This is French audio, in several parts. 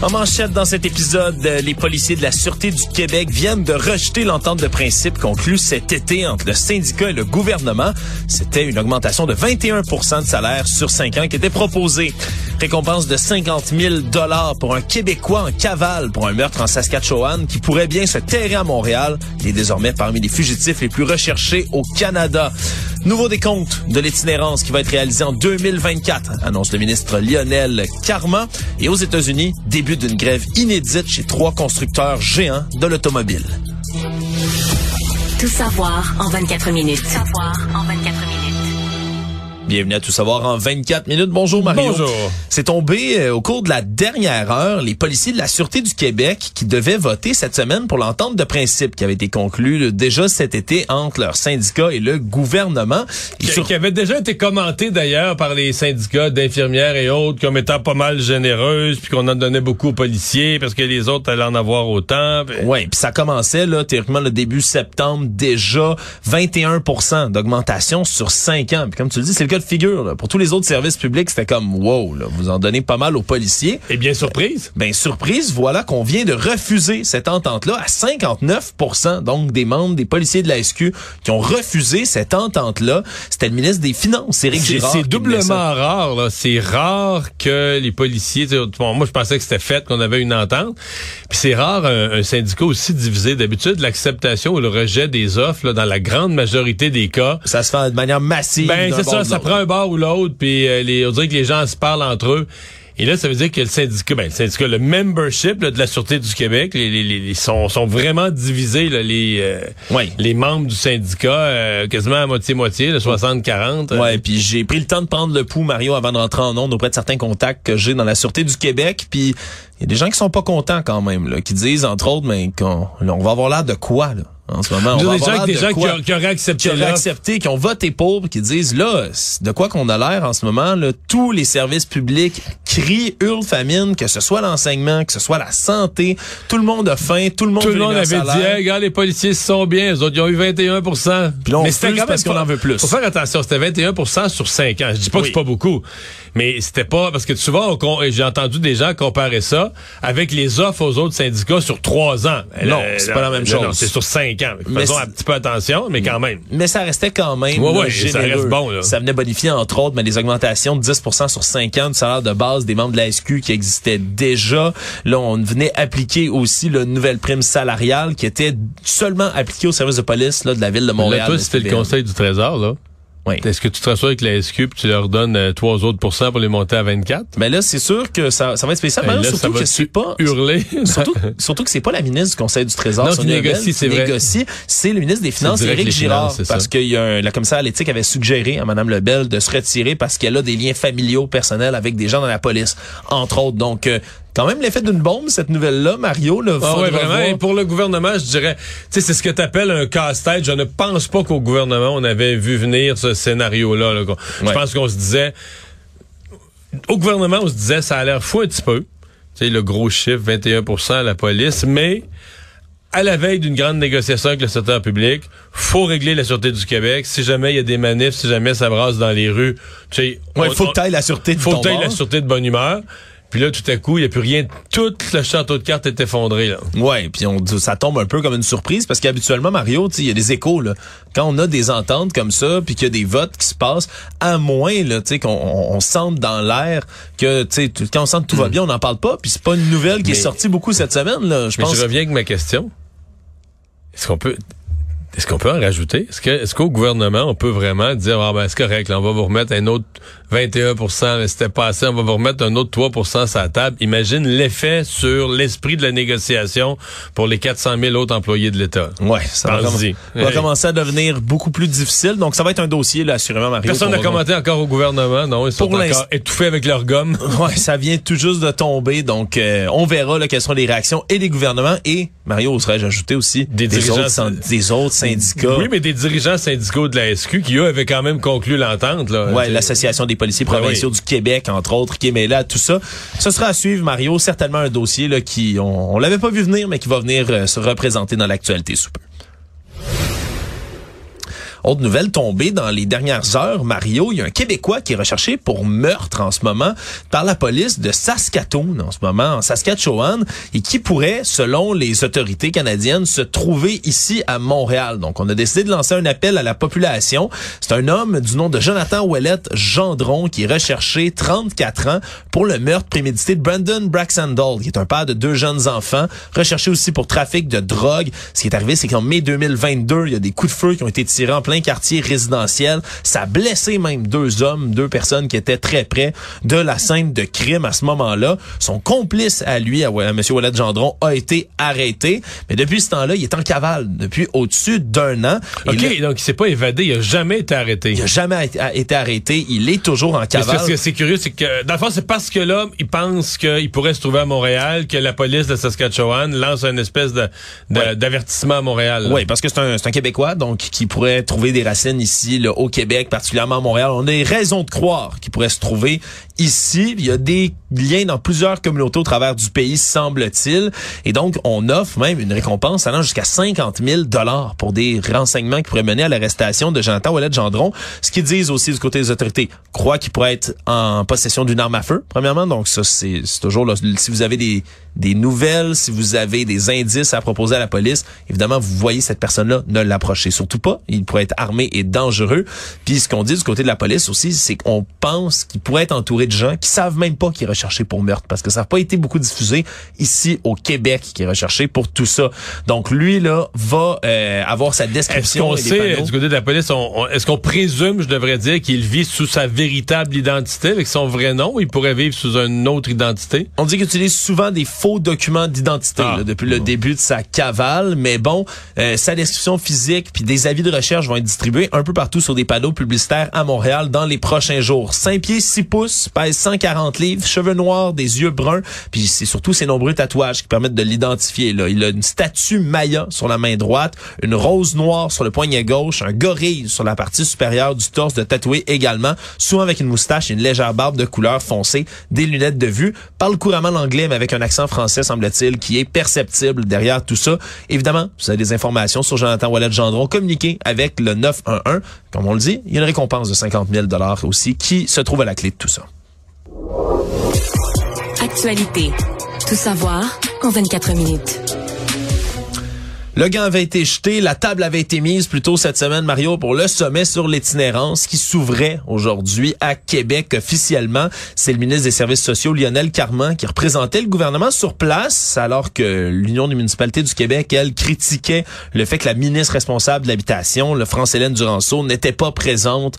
En manchette dans cet épisode, euh, les policiers de la Sûreté du Québec viennent de rejeter l'entente de principe conclue cet été entre le syndicat et le gouvernement. C'était une augmentation de 21% de salaire sur cinq ans qui était proposée. Récompense de 50 000 dollars pour un Québécois en cavale pour un meurtre en Saskatchewan qui pourrait bien se terrer à Montréal. Il est désormais parmi les fugitifs les plus recherchés au Canada. Nouveau décompte de l'itinérance qui va être réalisé en 2024, annonce le ministre Lionel Carman. Et aux États-Unis, début d'une grève inédite chez trois constructeurs géants de l'automobile. Tout savoir en 24 minutes. Tout savoir en 24 minutes. Bienvenue à Tout savoir en 24 minutes. Bonjour Mario. Bonjour. C'est tombé euh, au cours de la dernière heure, les policiers de la Sûreté du Québec qui devaient voter cette semaine pour l'entente de principe qui avait été conclue déjà cet été entre leur syndicat et le gouvernement. Et Qui, sur- qui avait déjà été commenté d'ailleurs par les syndicats d'infirmières et autres comme étant pas mal généreuses, puis qu'on en donnait beaucoup aux policiers parce que les autres allaient en avoir autant. puis- Ouais, puis ça commençait là théoriquement le début septembre déjà 21% d'augmentation sur 5 ans. Puis comme tu le dis, c'est le cas de figure là. Pour tous les autres services publics, c'était comme wow, là, vous en donnez pas mal aux policiers. Et bien surprise. Ben surprise, voilà qu'on vient de refuser cette entente-là à 59 donc des membres des policiers de la SQ qui ont refusé cette entente-là. C'était le ministre des Finances, Éric C'est Girard. c'est doublement rare. là. C'est rare que les policiers... bon, moi, je pensais que c'était fait, qu'on avait une entente. Puis c'est rare un, un syndicat aussi divisé. D'habitude, l'acceptation ou le rejet des offres, là, dans la grande majorité des cas, Ça se fait de manière massive. Ben, c'est ça. Prend un bar ou l'autre, puis euh, les, on dirait que les gens se parlent entre eux. Et là, ça veut dire que le syndicat, ben, le syndicat, le membership là, de la Sûreté du Québec, les, les, les- sont, sont vraiment divisés, là, les, euh, Oui. les membres du syndicat, euh, quasiment à moitié-moitié, le 60-40. euh. Ouais, puis j'ai pris le temps de prendre le pouls, Mario, avant de rentrer en ondes auprès de certains contacts que j'ai dans la Sûreté du Québec. Puis il y a des gens qui sont pas contents quand même, là, qui disent, entre autres, mais qu'on là, on va avoir l'air de quoi, là, en ce moment? On des gens, des de gens qui, quoi? a- qui auraient accepté qui auraient accepté, qui ont voté pour, qui disent là, de quoi qu'on a l'air en ce moment, là, tous les services publics crient, hurlent famine, que ce soit l'enseignement, que ce soit la santé, tout le monde a faim, tout le monde Tout le monde avait dit, hey, regarde, les policiers se sont bien. Les autres, ils ont eu 21 Puis là, on Mais c'était quand même parce qu'on en veut plus. Faut faire attention, c'était 21% sur 5 ans. Je dis pas que c'est pas beaucoup, mais c'était pas parce que souvent j'ai entendu des gens comparer ça avec les offres aux autres syndicats sur 3 ans. Non, c'est pas la même chose. Non, c'est sur 5 ans. Mais Faisons un petit peu attention, mais quand même. Mais ça restait quand même Ouais, là, ouais, ça reste bon, là. Ça venait bonifier, entre autres, mais les augmentations de 10% sur 5 ans du salaire de base des membres de la SQ qui existaient déjà. Là, on venait appliquer aussi la nouvelle prime salariale qui était seulement appliquée au service de police là, de la ville de Montréal. Là, toi, c'était le Conseil du Trésor, là. Oui. Est-ce que tu te rassures avec la SQ puis tu leur donnes euh, 3 autres pourcents pour les monter à 24? Mais là, c'est sûr que ça, ça va être spécial. Ben Mais là, surtout que c'est pas... Hurler? Surtout, surtout que c'est pas la ministre du Conseil du Trésor, Non, qui négocie, c'est vrai. négocie, c'est le ministre des Finances, Éric Girard, Finances, parce que y a un- la commissaire à l'éthique avait suggéré à Mme Lebel de se retirer parce qu'elle a des liens familiaux personnels avec des gens dans la police, entre autres. Donc, euh, quand même l'effet d'une bombe, cette nouvelle-là, Mario. Là, Ah ouais, vraiment. voir. Et pour le gouvernement, je dirais, tu sais, c'est ce que tu appelles un casse-tête. Je ne pense pas qu'au gouvernement, on avait vu venir ce scénario-là. là. Je Ouais. pense qu'on se disait, au gouvernement, on se disait, ça a l'air fou un petit peu. Tu sais, le gros chiffre, 21 à la police, mais à la veille d'une grande négociation avec le secteur public, faut régler la sûreté du Québec. Si jamais il y a des manifs, si jamais ça brasse dans les rues, tu sais, Ouais, on- faut que t'ailles la sûreté de faut que la sûreté de bonne humeur. Puis là, tout à coup, il n'y a plus rien. Tout le château de cartes est effondré. Là. Ouais, puis on ça tombe un peu comme une surprise parce qu'habituellement Mario, il y a des échos là. Quand on a des ententes comme ça, puis qu'il y a des votes qui se passent, à moins là, tu sais qu'on on, on sente dans l'air que tu sais tout- quand on sent que tout va bien, on n'en parle pas, puis c'est pas une nouvelle qui est sortie beaucoup cette semaine là. Je pense. je reviens avec ma question. Est-ce qu'on peut est-ce qu'on peut en rajouter? Est-ce que est-ce qu'au gouvernement, on peut vraiment dire ah ben c'est correct, là, on va vous remettre un autre 21 mais c'était pas assez, on va vous remettre un autre 3% sur la table. Imagine l'effet sur l'esprit de la négociation pour les 400 000 autres employés de l'État. Ouais, ça va, comm- va commencer à devenir beaucoup plus difficile. Donc ça va être un dossier là, assurément Mario. Personne n'a commenté encore au gouvernement, non? Ils sont Pour encore étouffés avec leur gomme. Ouais, ça vient tout juste de tomber, donc euh, on verra là, quelles seront les réactions et des gouvernements et Mario oserais-je ajouter aussi Des dirigeants- autres, des autres syndicats. Oui, mais des dirigeants syndicaux de la SQ qui, eux, avaient quand même conclu l'entente. là. Ouais, l'Association des policiers Ben provinciaux du Québec, entre autres, qui est mêlée à tout ça. Ce sera à suivre, Mario. Certainement un dossier là, qui, on, on l'avait pas vu venir, mais qui va venir euh, se représenter dans l'actualité sous peu. Autre nouvelle tombée dans les dernières heures, Mario, il y a un Québécois qui est recherché pour meurtre en ce moment par la police de Saskatoon en ce moment, en Saskatchewan, et qui pourrait, selon les autorités canadiennes, se trouver ici à Montréal? Donc, on a décidé de lancer un appel à la population. C'est un homme du nom de Jonathan Ouellette Gendron qui est recherché 34 ans pour le meurtre prémédité de Brandon Braxandall, qui est un père de deux jeunes enfants, recherché aussi pour trafic de drogue. Ce qui est arrivé, c'est qu'en mai 2022, il y a des coups de feu qui ont été tirés en plein quartier résidentiel. Ça a blessé même deux hommes, deux personnes qui étaient très près de la scène de crime à ce moment-là. Son complice à lui, à, à M. Ouellette Gendron, a été arrêté. Mais depuis ce temps-là, il est en cavale depuis au-dessus d'un an. OK, là, donc il s'est pas évadé, il a jamais été arrêté. il a jamais été- a- été arrêté. Il est toujours en Mais cavale. Ce que c'est curieux, c'est que, dans le fond, c'est parce que là, il pense qu'il pourrait se trouver à Montréal que la police de Saskatchewan lance une espèce de, de- Ouais. d'avertissement à Montréal. Oui, parce que c'est un, c'est un Québécois, donc qui pourrait des racines ici, au Québec, particulièrement à Montréal. On a des raisons de croire qu'il pourrait se trouver ici. Il y a des liens dans plusieurs communautés au travers du pays, semble-t-il. Et donc, on offre même une récompense allant jusqu'à 50 000 dollars pour des renseignements qui pourraient mener à l'arrestation de Jonathan Ouellet Gendron. Ce qu'ils disent aussi du côté des autorités, croient qu'il pourrait être en possession d'une arme à feu, premièrement. Donc, ça, c'est toujours, là, si vous avez des, des nouvelles, si vous avez des indices à proposer à la police, évidemment, vous voyez cette personne-là, ne l'approchez surtout pas. Il pourrait être armé et dangereux. Puis ce qu'on dit du côté de la police aussi, c'est qu'on pense qu'il pourrait être entouré de gens qui savent même pas qu'il est recherché pour meurtre, parce que ça n'a pas été beaucoup diffusé ici au Québec qui est recherché pour tout ça. Donc lui là va euh, avoir sa Est-ce description. qu'on et des sait, panneaux. du côté de la police, on- on- est-ce qu'on présume, je devrais dire, qu'il vit sous sa véritable identité, avec son vrai nom, ou il pourrait vivre sous une autre identité? On dit qu'il utilise souvent des faux documents d'identité Ah. là, depuis le début de sa cavale, mais bon, euh, sa description physique puis des avis de recherche vont être distribués un peu partout sur des panneaux publicitaires à Montréal dans les prochains jours. 5 pieds 6 pouces, pèse 140 livres, cheveux noirs, des yeux bruns, puis c'est surtout ses nombreux tatouages qui permettent de l'identifier. Là, il a une statue Maya sur la main droite, une rose noire sur le poignet gauche, un gorille sur la partie supérieure du torse de tatoué également, souvent avec une moustache et une légère barbe de couleur foncée, des lunettes de vue, parle couramment l'anglais mais avec un accent français semble-t-il qui est perceptible derrière tout ça. Évidemment, vous avez des informations sur Jonathan Wallet Gendron communiqué avec le 911. Comme on le dit, il y a une récompense de 50 000 dollars aussi qui se trouve à la clé de tout ça. Actualité. Tout savoir en 24 minutes. Le gant avait été jeté, la table avait été mise plus tôt cette semaine, Mario, pour le sommet sur l'itinérance qui s'ouvrait aujourd'hui à Québec officiellement. C'est le ministre des Services sociaux, Lionel Carman, qui représentait le gouvernement sur place, alors que l'Union des municipalités du Québec, elle, critiquait le fait que la ministre responsable de l'habitation, le France-Hélène Duranceau, n'était pas présente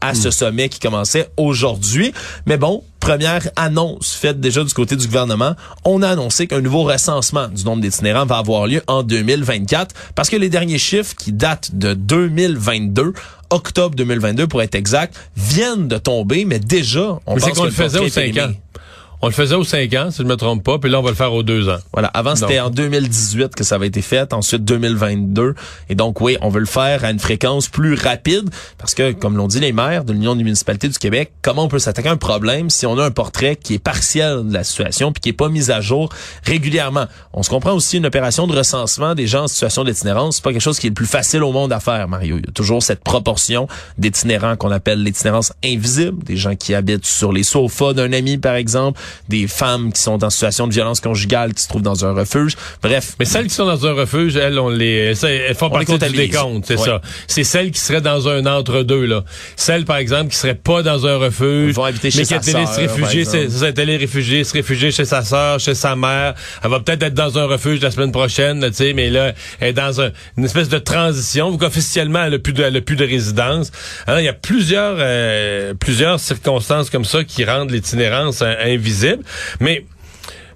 à ce sommet qui commençait aujourd'hui. Mais bon, première annonce faite déjà du côté du gouvernement, on a annoncé qu'un nouveau recensement du nombre d'itinérants va avoir lieu en 2024 parce que les derniers chiffres qui datent de 2022 octobre 2022 pour être exact, viennent de tomber, mais déjà, on Mais pense qu'on le faisait aux est 5 ans. On le faisait aux 5 ans, si je me trompe pas, puis là, on va le faire aux 2 ans. Voilà. Avant, c'était en 2018 que ça avait été fait. Ensuite, 2022. Et donc, oui, on veut le faire à une fréquence plus rapide parce que, comme l'ont dit les maires de l'Union des municipalités du Québec, comment on peut s'attaquer à un problème si on a un portrait qui est partiel de la situation puis qui est pas mis à jour régulièrement? On se comprend aussi une opération de recensement des gens en situation d'itinérance. C'est pas quelque chose qui est le plus facile au monde à faire, Mario. Il y a toujours cette proportion d'itinérants qu'on appelle l'itinérance invisible, des gens qui habitent sur les sofas d'un ami, par exemple, des femmes qui sont en situation de violence conjugale qui se trouvent dans un refuge. Bref. Mais celles qui sont dans un refuge, elles, on les, elles, font partie du décompte, c'est Ouais. ça. C'est celles qui seraient dans un entre-deux, là. Celles, par exemple, qui seraient pas dans un refuge, Vont habiter chez mais qui sœur, se réfugier, c'est allée réfugier, se réfugier chez sa sœur, chez sa mère. Elle va peut-être être dans un refuge la semaine prochaine, tu sais, mais là, elle est dans un- une espèce de transition. Donc, officiellement, elle a plus de, elle a plus de résidence. Alors, il y a plusieurs, euh, plusieurs circonstances comme ça qui rendent l'itinérance euh, Mais,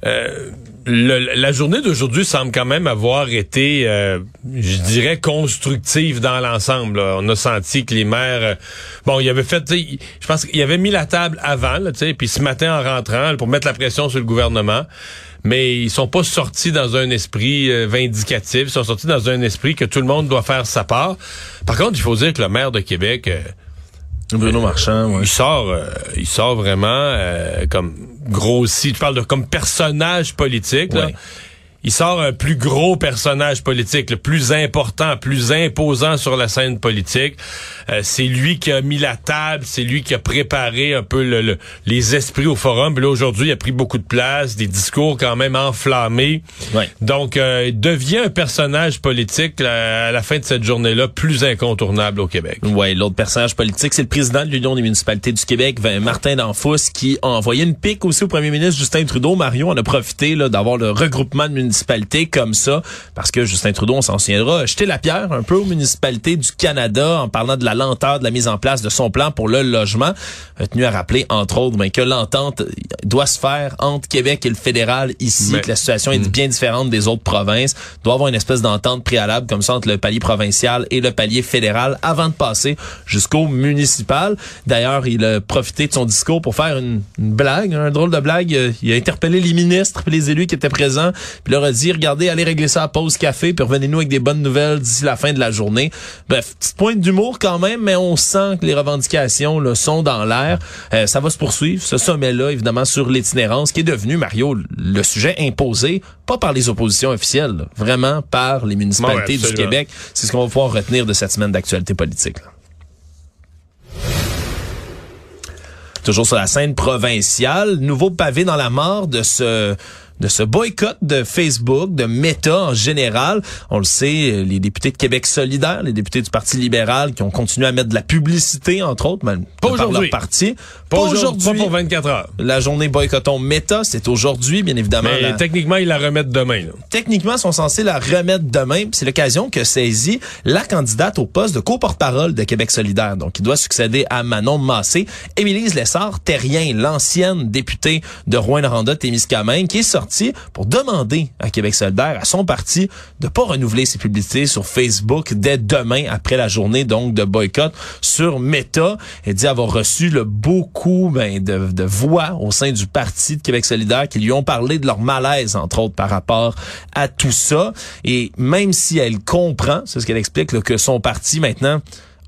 euh, le- la journée d'aujourd'hui semble quand même avoir été, euh, je dirais, constructive dans l'ensemble. On a senti que les maires, euh, bon, ils avaient fait, je pense qu'ils avaient mis la table avant, là, tu sais, puis ce matin en rentrant, pour mettre la pression sur le gouvernement. mais ils sont pas sortis dans un esprit euh, vindicatif. Ils sont sortis dans un esprit que tout le monde doit faire sa part. Par contre, il faut dire que le maire de Québec... Bruno Marchand, ouais. il sort, il sort vraiment comme grossi. Tu parles de comme personnage politique. Là. Il sort un plus gros personnage politique, le plus important, plus imposant sur la scène politique. Euh, c'est lui qui a mis la table, c'est lui qui a préparé un peu le, le- les esprits au forum. Puis là aujourd'hui, il a pris beaucoup de place, des discours quand même enflammés. Ouais. Donc, euh, il devient un personnage politique là, à la fin de cette journée-là plus incontournable au Québec. Ouais, l'autre personnage politique, c'est le président de l'Union des municipalités du Québec, Martin Danfous, qui a envoyé une pique aussi au premier ministre Justin Trudeau. Mario en a profité là, d'avoir le regroupement de municipalités comme ça, parce que Justin Trudeau, on s'en souviendra, a jeté la pierre un peu aux municipalités du Canada en parlant de la lenteur de la mise en place de son plan pour le logement. A tenu à rappeler, entre autres, ben, que l'entente doit se faire entre Québec et le fédéral ici, Mais- que la situation est bien différente des autres provinces. Doit avoir une espèce d'entente préalable comme ça entre le palier provincial et le palier fédéral avant de passer jusqu'au municipal. D'ailleurs, il a profité de son discours pour faire une, une blague, un drôle de blague. Il a interpellé les ministres et les élus qui étaient présents, puis leur a dit, regardez, allez régler ça à pause café, puis revenez-nous avec des bonnes nouvelles d'ici la fin de la journée. Bref, petite pointe d'humour quand même, mais on sent que les revendications là, sont dans l'air. Euh, ça va se poursuivre, ce sommet-là, évidemment, sur l'itinérance, qui est devenu, Mario, le sujet imposé, pas par les oppositions officielles, là, vraiment par les municipalités Ouais, du. Québec. C'est ce qu'on va pouvoir retenir de cette semaine d'actualité politique. là. Toujours sur la scène provinciale, nouveau pavé dans la mort de ce de ce boycott de Facebook, de Meta en général. On le sait, les députés de Québec solidaire, les députés du Parti libéral qui ont continué à mettre de la publicité, entre autres, mais Pas par leur parti. Pas aujourd'hui, pas pour 24 heures. La journée boycottons Meta, c'est aujourd'hui, bien évidemment. Mais la- techniquement, ils la remettent demain. Là. techniquement sont censés la remettre demain. C'est l'occasion que saisit la candidate au poste de co-porte-parole de Québec solidaire. Donc, il doit succéder à Manon Massé. Émilise Lessard-Terrien, l'ancienne députée de Rouen-Noranda-Témiscamingue, qui est sortie pour demander à Québec solidaire, à son parti, de pas renouveler ses publicités sur Facebook dès demain, après la journée donc de boycott sur Meta. Elle dit avoir reçu le beaucoup ben, de, de voix au sein du parti de Québec solidaire qui lui ont parlé de leur malaise, entre autres, par rapport à tout ça. Et même si elle comprend, c'est ce qu'elle explique, là, que son parti maintenant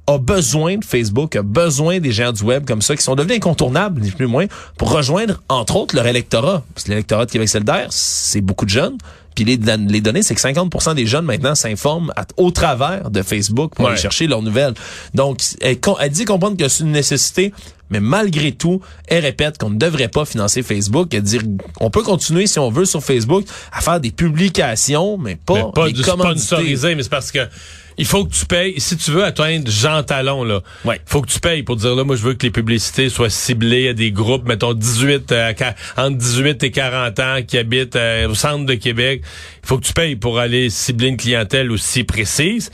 a besoin de Facebook, a besoin des géants du web comme ça, qui sont devenus incontournables, ni plus ni moins, pour rejoindre, entre autres, leur électorat. Parce que l'électorat de Québec solidaire, c'est beaucoup de jeunes. Puis les, don- les données, c'est que 50% des jeunes maintenant s'informent au travers de Facebook pour Ouais. aller chercher leurs nouvelles. Donc, elle, dit comprendre que c'est une nécessité, mais malgré tout, elle répète qu'on ne devrait pas financer Facebook. Elle dit, on peut continuer, si on veut, sur Facebook, à faire des publications, mais pas, Mais pas des du sponsorisé, mais c'est parce que il faut que tu payes. Si tu veux atteindre Jean Talon, là, Ouais. faut que tu payes pour dire là, moi je veux que les publicités soient ciblées à des groupes, mettons 18 euh, entre 18 et 40 ans qui habitent euh, au centre de Québec. Il faut que tu payes pour aller cibler une clientèle aussi précise.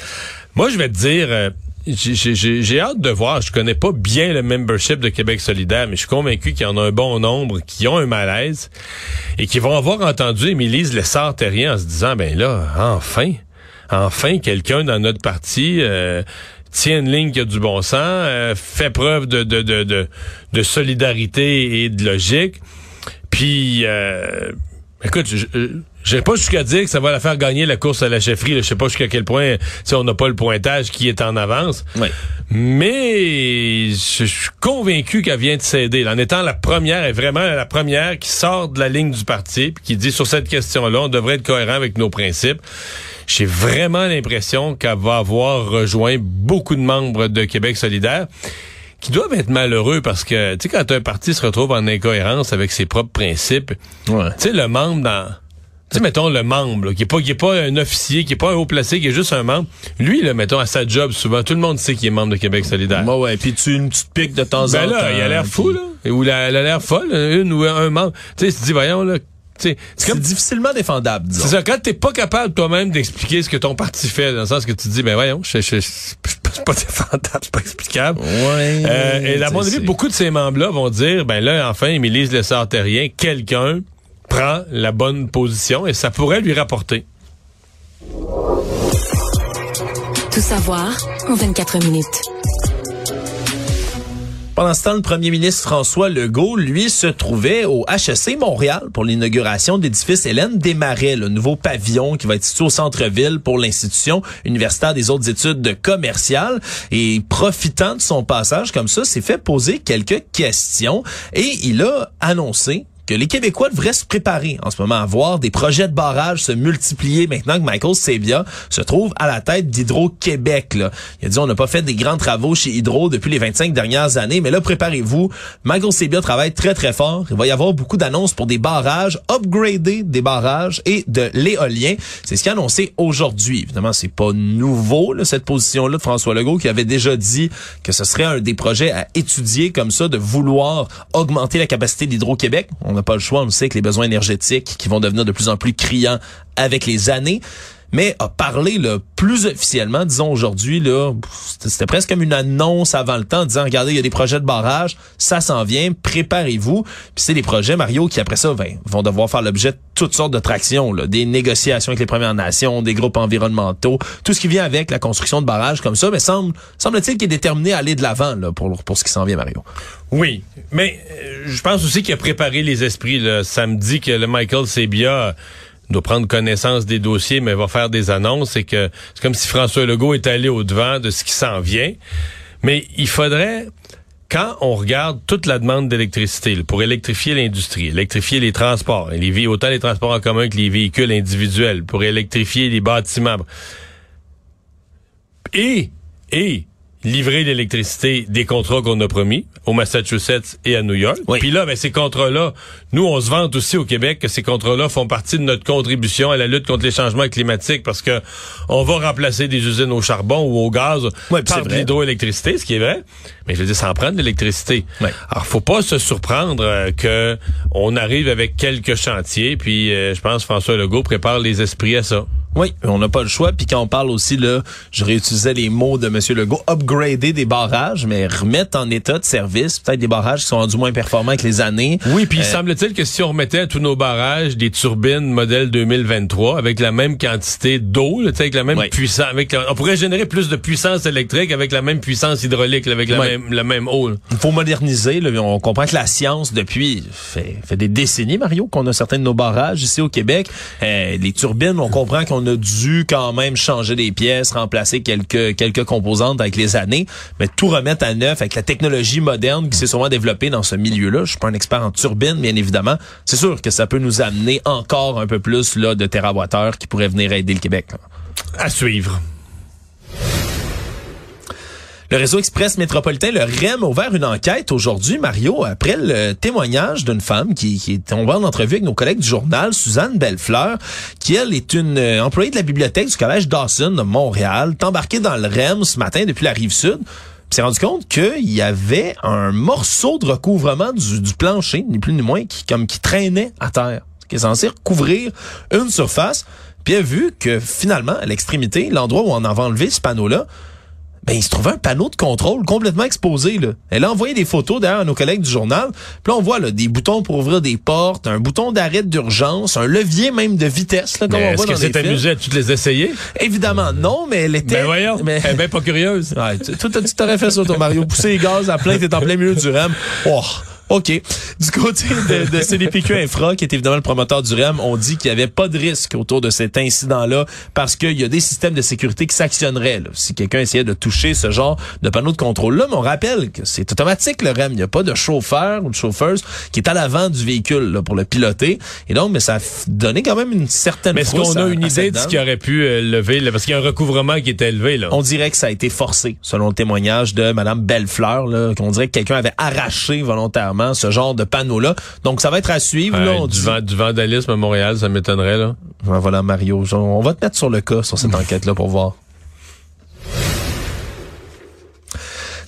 Moi, je vais te dire. euh, j'ai- hâte de voir. Je connais pas bien le membership de Québec solidaire, mais je suis convaincu qu'il y en a un bon nombre qui ont un malaise et qui vont avoir entendu Émilise Lessard-Terrien en se disant, ben là, enfin, enfin, quelqu'un dans notre parti euh, tient une ligne qui a du bon sens, euh, fait preuve de, de, de, de, de solidarité et de logique. Puis, euh, écoute, je, je, j'irai pas jusqu'à dire que ça va la faire gagner la course à la chefferie. là. Je sais pas jusqu'à quel point, tu sais, on n'a pas le pointage qui est en avance. Mais je je suis convaincu qu'elle vient de céder. là. En étant la première, et vraiment la première qui sort de la ligne du parti, puis qui dit sur cette question-là, on devrait être cohérent avec nos principes. J'ai vraiment l'impression qu'elle va avoir rejoint beaucoup de membres de Québec solidaire qui doivent être malheureux parce que, tu sais, quand un parti se retrouve en incohérence avec ses propres principes, Ouais. tu sais, le membre dans... Tu sais, mettons, le membre, là, qui est pas, qui est pas un officier, qui est pas un haut placé, qui est juste un membre. Lui, là, mettons, à sa job, souvent, tout le monde sait qu'il est membre de Québec solidaire. Ouais, ouais. Puis tu une petite pique de temps en Ben temps. là, il a l'air fou, puis là. Ou la- elle a l'air folle, une ou un membre. Tu sais, tu te dis, voyons, là, c'est comme... difficilement défendable, disons. C'est ça, quand t'es pas capable toi-même d'expliquer ce que ton parti fait, dans le sens que tu te dis, ben voyons, je, je, je- c'est pas défendable, c'est pas explicable. Ouais. Euh, et à mon avis, beaucoup de ces membres-là vont dire, ben là, enfin, Émilise Lessard-Terrien, quelqu'un prend la bonne position et ça pourrait lui rapporter. Tout savoir en 24 minutes. Pendant ce temps, le premier ministre François Legault, lui, se trouvait au HEC Montréal pour l'inauguration de l'édifice Hélène Desmarais, le nouveau pavillon qui va être situé au centre-ville pour l'institution universitaire des autres études commerciales. Et profitant de son passage comme ça, s'est fait poser quelques questions et il a annoncé que les Québécois devraient se préparer en ce moment à voir des projets de barrage se multiplier maintenant que Michael Sebia se trouve à la tête d'Hydro-Québec. Il a dit on n'a pas fait des grands travaux chez Hydro depuis les 25 dernières années, mais là, préparez-vous. Michael Sebia travaille très, très fort. Il va y avoir beaucoup d'annonces pour des barrages, upgrader des barrages et de l'éolien. C'est ce qu'il a annoncé aujourd'hui. Évidemment, c'est pas nouveau, cette position-là de François Legault qui avait déjà dit que ce serait un des projets à étudier comme ça, de vouloir augmenter la capacité d'Hydro-Québec n'a pas le choix. On sait que les besoins énergétiques qui vont devenir de plus en plus criants avec les années mais a parlé là, plus officiellement, disons aujourd'hui, là, c'était presque comme une annonce avant le temps, disant regardez, il y a des projets de barrage, ça s'en vient, préparez-vous. Puis c'est des projets, Mario, qui après ça ben, vont devoir faire l'objet de toutes sortes de tractions, là, des négociations avec les Premières Nations, des groupes environnementaux, tout ce qui vient avec la construction de barrages comme ça, mais semble semble-t-il qu'il est déterminé à aller de l'avant pour, pour ce qui s'en vient, Mario. Oui, mais euh, je pense aussi qu'il a préparé les esprits. Là. Samedi que le Michael Sebia doit prendre connaissance des dossiers, mais va faire des annonces. C'est que c'est comme si François Legault est allé au devant de ce qui s'en vient. Mais il faudrait, quand on regarde toute la demande d'électricité pour électrifier l'industrie, électrifier les transports, les, autant les transports en commun que les véhicules individuels, pour électrifier les bâtiments, et et livrer l'électricité des contrats qu'on a promis au Massachusetts et à New York. Puis là, ben, ces contrats-là, nous, on se vante aussi au Québec que ces contrats-là font partie de notre contribution à la lutte contre les changements climatiques parce que on va remplacer des usines au charbon ou au gaz par de l'hydroélectricité, ce qui est vrai. Mais je veux dire, ça en prend de l'électricité. Alors, faut pas se surprendre euh, que on arrive avec quelques chantiers, puis euh, je pense François Legault prépare les esprits à ça. Oui, on n'a pas le choix. Puis quand on parle aussi, là, je réutilisais les mots de M. Legault, upgrader des barrages, mais remettre en état de service peut-être des barrages qui sont du moins performants avec les années. Oui, puis il euh, semble-t-il que si on remettait à tous nos barrages des turbines modèle 2023 avec la même quantité d'eau, avec la même puissance, avec on pourrait générer plus de puissance électrique avec la même puissance hydraulique, avec la, même, la même eau. Il faut moderniser. Là. On comprend que la science, depuis fait, fait des décennies, Mario, qu'on a certains de nos barrages ici au Québec. Euh, les turbines, on comprend qu'on a dû quand même changer des pièces, remplacer quelques quelques composantes avec les années, mais tout remettre à neuf avec la technologie moderne qui s'est souvent développée dans ce milieu-là. Je suis pas un expert en turbine, bien évidemment. C'est sûr que ça peut nous amener encore un peu plus là de terawattheures qui pourraient venir aider le Québec. À suivre. Le réseau express métropolitain, le REM, a ouvert une enquête aujourd'hui, Mario, après le témoignage d'une femme qui, qui est tombée en entrevue avec nos collègues du journal, Suzanne Bellefleur, qui, elle, est une euh, employée de la bibliothèque du Collège Dawson de Montréal, embarquée dans le REM ce matin depuis la rive sud s'est rendu compte qu'il y avait un morceau de recouvrement du, plancher, ni plus ni moins, qui comme qui traînait à terre, qui est censé recouvrir une surface. Puis a vu que finalement, à l'extrémité, l'endroit où on avait enlevé ce panneau-là, ben, il se trouvait un panneau de contrôle complètement exposé. Là. Elle a envoyé des photos d'ailleurs à nos collègues du journal. Puis là, on voit là, des boutons pour ouvrir des portes, un bouton d'arrêt d'urgence, un levier même de vitesse, là, comme on voit dans les Est-ce que c'est amusé à toutes les essayer? Évidemment, non, mais elle était... Ben voyons, mais... elle est bien pas curieuse. Ouais, tu t'aurais fait ça, toi, Mario. Pousser les gaz à plein, t'es en plein milieu du RAM. Oh, OK. Du côté de, de CDPQ Infra, qui est évidemment le promoteur du REM, on dit qu'il n'y avait pas de risque autour de cet incident-là parce qu'il y a des systèmes de sécurité qui s'actionneraient si quelqu'un essayait de toucher ce genre de panneau de contrôle-là. Mais on rappelle que c'est automatique le REM. Il n'y a pas de chauffeur ou de chauffeuse qui est à l'avant du véhicule là, pour le piloter. Et donc, mais ça a donné quand même une certaine Mais est-ce qu'on a une idée de ce qui aurait pu euh, lever? Là, parce qu'il y a un recouvrement qui est élevé. Là. On dirait que ça a été forcé, selon le témoignage de Mme Bellefleur. Qu'on dirait que quelqu'un avait arraché volontairement ce genre de panneau-là. Donc, ça va être à suivre. là, du, du, vandalisme à Montréal, ça m'étonnerait. là. Voilà, Mario. On va te mettre sur le cas, sur cette enquête-là, pour voir.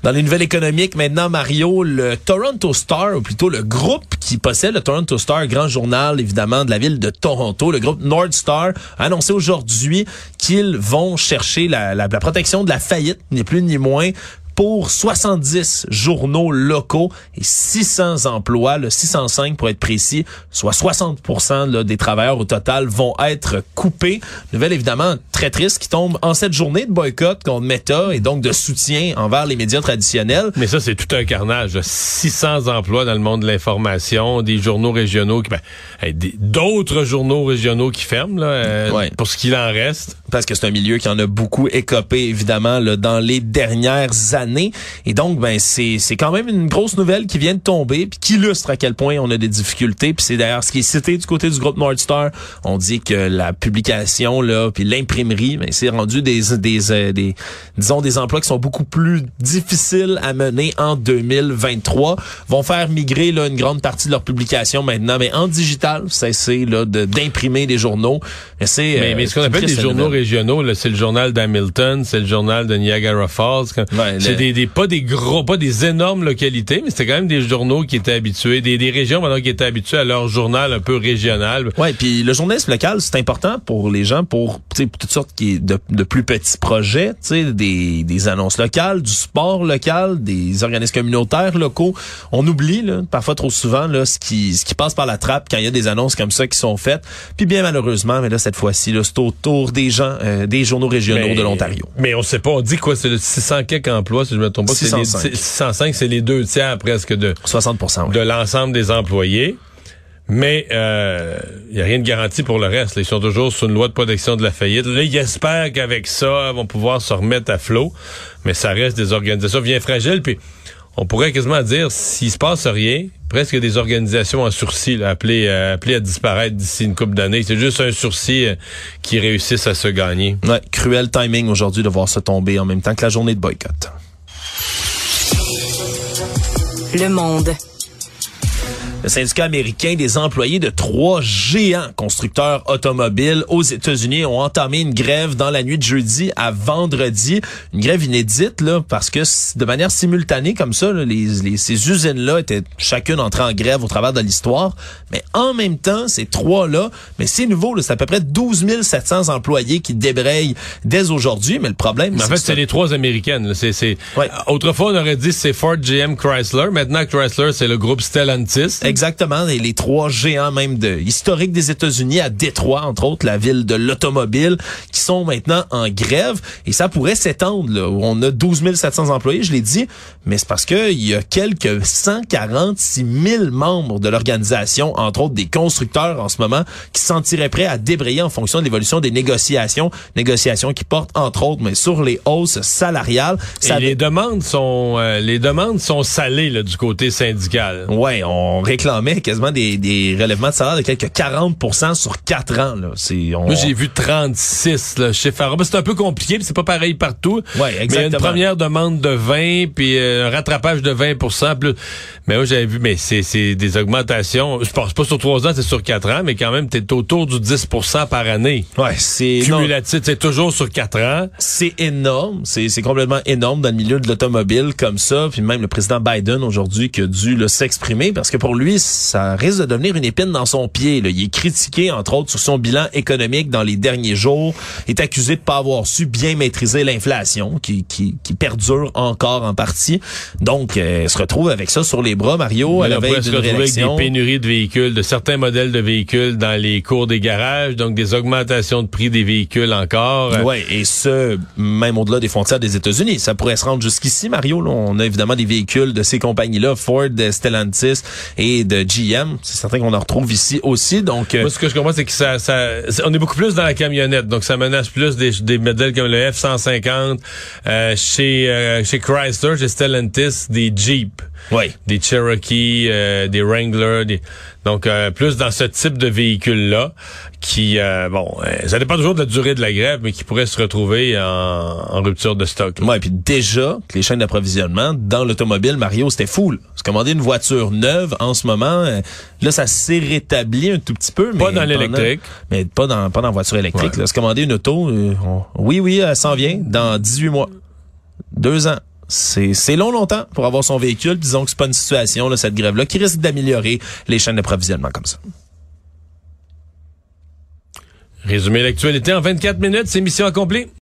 Dans les nouvelles économiques, maintenant, Mario, le Toronto Star, ou plutôt le groupe qui possède le Toronto Star, grand journal évidemment de la ville de Toronto, le groupe Nord Star, a annoncé aujourd'hui qu'ils vont chercher la, la, protection de la faillite, ni plus ni moins, pour 70 journaux locaux et 600 emplois, le 605 pour être précis, soit 60 là, des travailleurs au total vont être coupés. Nouvelle évidemment très triste qui tombe en cette journée de boycott contre Meta et donc de soutien envers les médias traditionnels. Mais ça, c'est tout un carnage. 600 emplois dans le monde de l'information, des journaux régionaux, qui, ben, d'autres journaux régionaux qui ferment, là, euh, pour ce qu'il en reste. Parce que c'est un milieu qui en a beaucoup écopé, évidemment, là, dans les dernières années. Et donc, ben, c'est, quand même une grosse nouvelle qui vient de tomber, puis qui illustre à quel point on a des difficultés. Puis c'est d'ailleurs ce qui est cité du côté du groupe Nordstar. On dit que la publication, là, puis l'imprimerie, ben, c'est rendu des, des, euh, des, disons, des emplois qui sont beaucoup plus difficiles à mener en 2023. Vont faire migrer, là, une grande partie de leur publication maintenant, mais en digital, cesser, là, de, d'imprimer des journaux. Mais c'est, mais, mais ce qu'on appelle des journaux régionaux, là, c'est le journal d'Hamilton, c'est le journal de Niagara Falls. C'est des, des, pas des gros, pas des énormes localités, mais c'était quand même des journaux qui étaient habitués, des, des régions maintenant qui étaient habituées à leur journal un peu régional. Ouais, puis le journalisme local, c'est important pour les gens, pour toutes sortes de, de plus petits projets, des, des annonces locales, du sport local, des organismes communautaires locaux. On oublie là, parfois trop souvent là, ce qui ce qui passe par la trappe quand il y a des annonces comme ça qui sont faites. Puis bien malheureusement, mais là cette fois-ci, c'est autour des gens, euh, des journaux régionaux de l'Ontario. Mais on sait pas, on dit quoi, c'est le 600 quelques emplois, si je me trompe pas. 605. 605, c'est les deux tiers presque de 60 de l'ensemble des employés. Mais il euh, n'y a rien de garanti pour le reste. Ils sont toujours sous une loi de protection de la faillite. Là, ils espèrent qu'avec ça, ils vont pouvoir se remettre à flot. Mais ça reste des organisations bien fragiles. Puis on pourrait quasiment dire, s'il se passe rien, presque des organisations en sursis appelées, euh, appelées à disparaître d'ici une couple d'années. C'est juste un sursis euh, qui réussisse à se gagner. Ouais, cruel timing aujourd'hui de voir ça tomber en même temps que la journée de boycott. Le monde. Le syndicat américain des employés de trois géants constructeurs automobiles aux États-Unis ont entamé une grève dans la nuit de jeudi à vendredi. Une grève inédite, là, parce que de manière simultanée comme ça, les, ces usines-là étaient chacune entrées en grève au travers de l'histoire. Mais en même temps, ces trois-là, mais c'est nouveau, c'est à peu près 12 700 employés qui débrayent dès aujourd'hui. Mais le problème, c'est... En fait, c'est les trois américaines. C'est, c'est... Autrefois, on aurait dit c'est Ford, GM, Chrysler. Maintenant, Chrysler, c'est le groupe Stellantis. Exactement, et les trois géants même de historiques des États-Unis à Détroit, entre autres, la ville de l'automobile, qui sont maintenant en grève. Et ça pourrait s'étendre. On a 12 700 employés, je l'ai dit, mais c'est parce qu'il y a quelques 146 000 membres de l'organisation, entre autres des constructeurs en ce moment, qui se sentiraient prêts à débrayer en fonction de l'évolution des négociations, négociations qui portent entre autres mais sur les hausses salariales. Ça et les demandes sont euh, les demandes sont salées là, du côté syndical. Ouais, on réclamait quasiment des, des relèvements de salaire de quelques 40 sur quatre ans. Là. C'est, Moi, j'ai vu 36 là, chez Farah. C'est un peu compliqué, c'est pas pareil partout. Ouais, exactement. Mais une première demande de 20, puis euh, un rattrapage de 20 plus. Mais moi, j'avais vu, mais c'est, des augmentations. Je pense pas sur trois ans, c'est sur quatre ans, mais quand même, t'es autour du 10% par année. Ouais, c'est... Cumulatif, c'est toujours sur quatre ans. C'est énorme. C'est, c'est complètement énorme dans le milieu de l'automobile comme ça. Puis même le président Biden aujourd'hui qui a dû s'exprimer parce que pour lui, ça risque de devenir une épine dans son pied. Là. Il est critiqué, entre autres, sur son bilan économique dans les derniers jours. Il est accusé de pas avoir su bien maîtriser l'inflation, qui, qui, qui, perdure encore en partie. Donc, euh, il se retrouve avec ça sur les bras, Mario, à la veille d'une réélection. avec des pénuries de véhicules, de certains modèles de véhicules dans les cours des garages, donc des augmentations de prix des véhicules encore. Oui, et ce, même au-delà des frontières des États-Unis. Ça pourrait se rendre jusqu'ici, Mario. Là, on a évidemment des véhicules de ces compagnies-là, Ford, Stellantis et de GM. C'est certain qu'on en retrouve ici aussi. Donc, euh, Moi, ce que je comprends, c'est que ça, ça, on est beaucoup plus dans la camionnette. Donc, ça menace plus des, des modèles comme le F-150, euh, chez, euh, chez Chrysler, chez Stellantis, des Jeep. Oui. Des Cherokee, euh, des Wrangler, des... donc euh, plus dans ce type de véhicule-là, qui, euh, bon, ça dépend toujours de la durée de la grève, mais qui pourrait se retrouver en, en rupture de stock. Oui, puis déjà, les chaînes d'approvisionnement, dans l'automobile, Mario, c'était fou. Se commander une voiture neuve en ce moment, là, ça s'est rétabli un tout petit peu. Pas dans l'électrique. Mais pas dans, pas dans la voiture électrique. Là, se commander une auto, oui, oui, elle s'en vient dans 18 mois. Deux ans c'est long longtemps pour avoir son véhicule. Disons que c'est pas une situation, là, cette grève-là, qui risque d'améliorer les chaînes d'approvisionnement comme ça. Résumer l'actualité en 24 minutes, c'est mission accomplie.